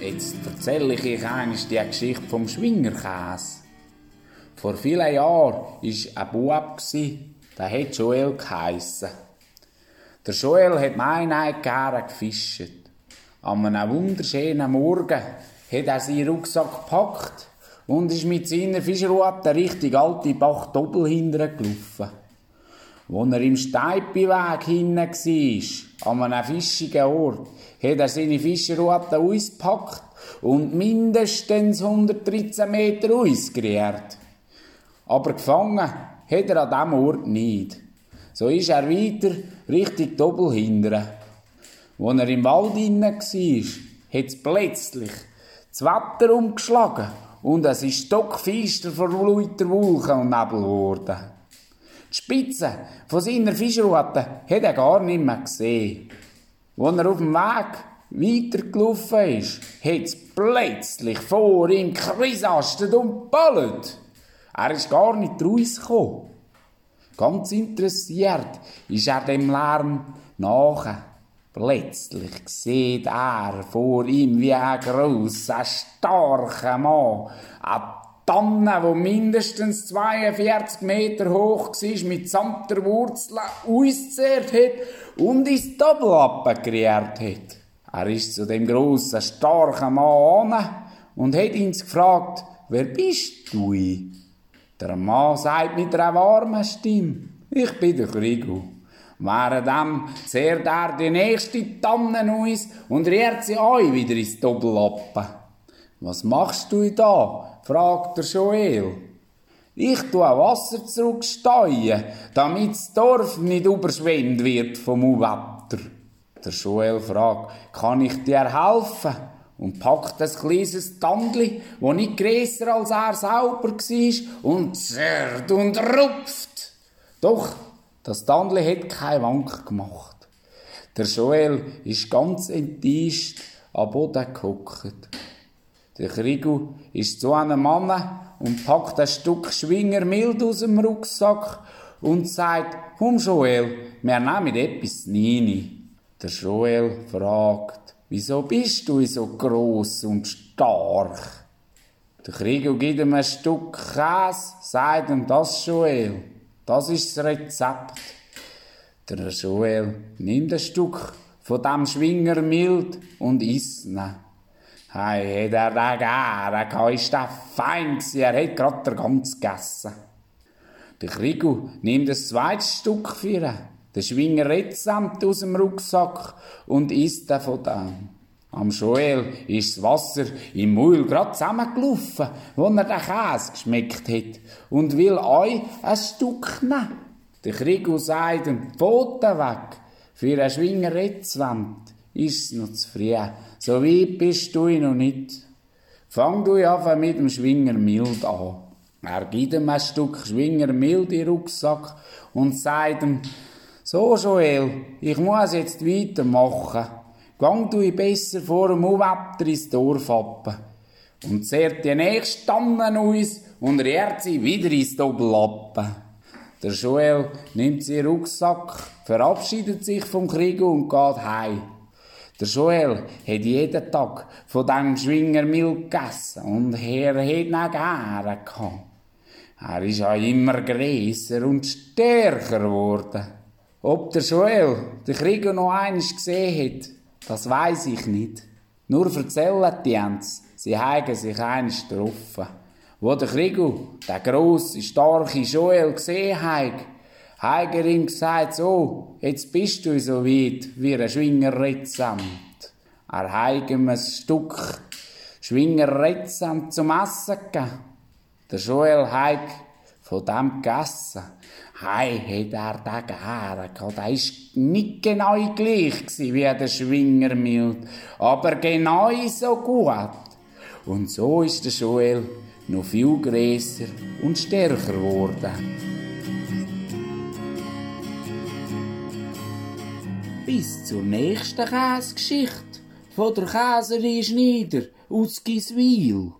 jetzt erzähle ich euch eines die Geschichte vom Schwingerkäse. Vor vielen Jahren war ein Bub, der hat Joel geheissen. Der Joel hat meine gerne gefischt. An einem wunderschönen Morgen hat er seinen Rucksack gepackt und ist mit seiner Fischrute richtig alte Bach doppel gelaufen. Wo er im Steipiweg hinten war, an einem fischigen Ort, hat er seine Fischerrute ausgepackt und mindestens 113 Meter ausgerührt. Aber gefangen hat er an diesem Ort nicht. So ist er weiter Richtung Doppel hindern. Als er im Wald inne war, hat es plötzlich das Wetter umgeschlagen und es ist stockfeister vor lauter Wolken und Nebel geworden. Die Spitze von seiner Fischrute hat er gar nicht mehr gesehen. Als er auf dem Weg weitergelaufen ist, hat es plötzlich vor ihm krisastet und ballet. Er ist gar nicht rausgekommen. Ganz interessiert ist er dem Lärm nachher. Plötzlich sieht er vor ihm wie ein grosser, starker Mann Tanne, die mindestens 42 Meter hoch war, mit samt der Wurzel ausgezehrt hat und ins Doppelappen gerührt hat. Er ist zu dem grossen, starken Mann an und hat ihn gefragt, wer bist du? Der Mann sagt mit einer warmen Stimme, ich bin der Krigo. Währenddem zehrt er die nächste Tanne aus und rührt sie euch wieder ins Doppelappen. Was machst du da? Fragt der Joel. Ich tue Wasser zurücksteuern, damit das Dorf nicht überschwemmt wird vom Wetter. Der Joel fragt, kann ich dir helfen? und packt ein kleines Tandli, wo nicht grösser als er selber war, und zerrt und rupft. Doch, das Tandli hat keine Wank gemacht. Der Joel ist ganz enttäuscht am Boden gehockt. Der Krigu ist zu einem Mann und packt ein Stück Schwinger mild aus dem Rucksack und sagt, Komm Joel, wir nehmen etwas Nini. Der Joel fragt, wieso bist du so groß und stark? Der Krieger gibt ihm ein Stück Käse, sagt ihm das Joel. Das ist das Rezept. Der Joel nimmt ein Stück von dem Schwinger mild und isst ihn. Hey, hat er den gern, ist der fein er hat grad der ganz gegessen. Der Krieger nimmt ein zweites Stück für ihn der Schwinger Rettsamt aus dem Rucksack und isst er von dem. Am Joel ist das Wasser im Maul grad zusammengelaufen, wo er den Käse geschmeckt hat und will euch ein Stück nehmen. Der Krigo sagt ihm, Pfoten weg, für ein Schwinger Rettsamt ist noch zu früh. So weit bist du noch nicht. Fang du einfach mit dem Schwinger mild an. Er gibt ihm ein Stück Schwinger mild in den Rucksack und sagt ihm, so, Joel, ich muss jetzt weitermachen. Gang du besser vor dem Wetter ins Dorf ab. Und zehrt die nächste Tanne aus und rührt sie wieder ins Doppelappen. Der Joel nimmt seinen Rucksack, verabschiedet sich vom Krieg und geht heim. Der Joel hat jeden Tag von diesem Schwingermilch gegessen und er hat ihn gerne gehabt. Er ist auch immer grösser und stärker geworden. Ob der Joel den Krieger noch eines gesehen hat, das weiß ich nicht. Nur erzählen die uns, sie haben sich eines getroffen. Wo der Krieger, der grosse, starke Joel gesehen hat, hat er ihm gesagt, so, jetzt bist du so weit wie ein Schwingerrettsamt. Er ihm ein Stück Schwingerrettsamt zum Essen gegeben. Der Joel hat von dem gegessen. Hei, hat er den gern gehabt. Der war nicht genau gleich wie der Schwingermild, aber genau so gut. Und so ist der Joel noch viel grösser und stärker geworden. Bis zur nächsten Käsegeschichte von der Käserin Schneider aus Giswil.